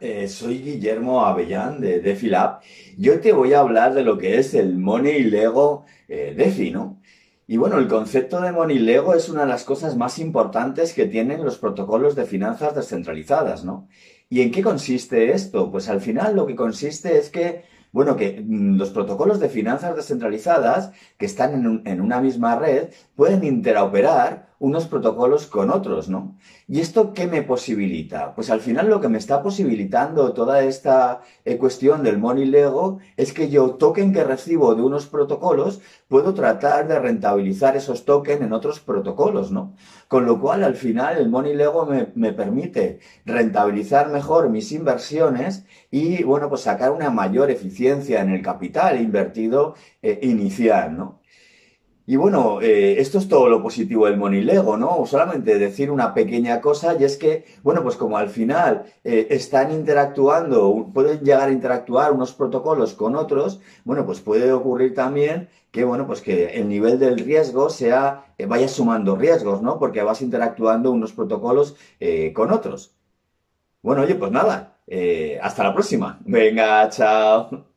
Eh, soy Guillermo Avellán de DefiLab. Yo te voy a hablar de lo que es el Money Lego eh, DeFi, ¿no? Y bueno, el concepto de Money Lego es una de las cosas más importantes que tienen los protocolos de finanzas descentralizadas, ¿no? ¿Y en qué consiste esto? Pues al final lo que consiste es que bueno, que mm, los protocolos de finanzas descentralizadas que están en, una misma red pueden interoperar unos protocolos con otros, ¿no? ¿Y esto qué me posibilita? Pues al final lo que me está posibilitando toda esta eh, cuestión del Money Lego es que yo token que recibo de unos protocolos puedo tratar de rentabilizar esos tokens en otros protocolos, ¿no? Con lo cual al final el Money Lego me, me permite rentabilizar mejor mis inversiones y, bueno, pues sacar una mayor eficiencia en el capital invertido eh, inicial, ¿no? Y bueno, eh, esto es todo lo positivo del Monilego, ¿no? Solamente decir una pequeña cosa y es que, bueno, pues como al final eh, están interactuando, pueden llegar a interactuar unos protocolos con otros, bueno, pues puede ocurrir también que, bueno, pues que el nivel del riesgo sea, eh, vaya sumando riesgos, ¿no? Porque vas interactuando unos protocolos eh, con otros. Bueno, oye, pues nada, hasta la próxima. Venga, chao.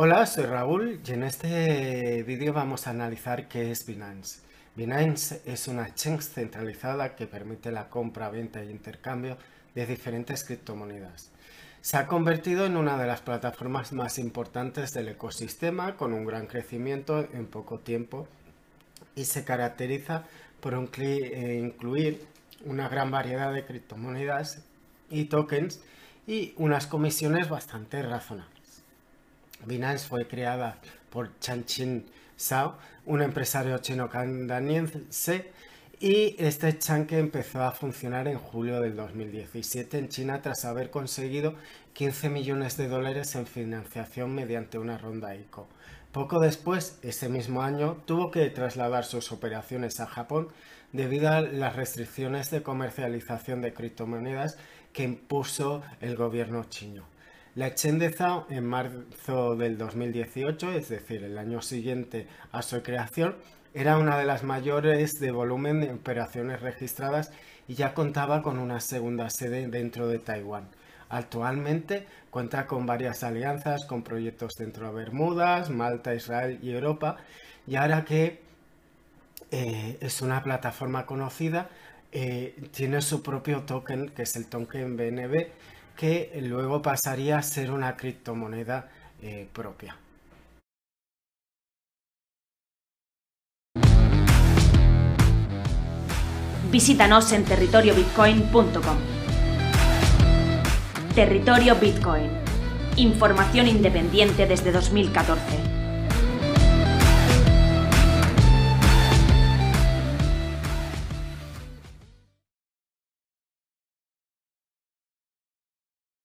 Hola, soy Raúl y en este vídeo vamos a analizar qué es Binance. Binance es una exchange centralizada que permite la compra, venta e intercambio de diferentes criptomonedas. Se ha convertido en una de las plataformas más importantes del ecosistema con un gran crecimiento en poco tiempo y se caracteriza por eh, incluir una gran variedad de criptomonedas y tokens y unas comisiones bastante razonables. Binance fue creada por Chanchin Zhao, un empresario chino-canadiense, y este chanque empezó a funcionar en julio del 2017 en China tras haber conseguido 15 millones de dólares en financiación mediante una ronda ICO. Poco después, ese mismo año, tuvo que trasladar sus operaciones a Japón debido a las restricciones de comercialización de criptomonedas que impuso el gobierno chino. La exchange Zhao en marzo del 2018, es decir, el año siguiente a su creación, era una de las mayores de volumen de operaciones registradas y ya contaba con una segunda sede dentro de Taiwán. Actualmente cuenta con varias alianzas con proyectos dentro de Bermudas, Malta, Israel y Europa y ahora que eh, es una plataforma conocida, eh, tiene su propio token que es el token BNB que luego pasaría a ser una criptomoneda eh, propia. Visítanos en territoriobitcoin.com. Territorio Bitcoin. Información independiente desde 2014.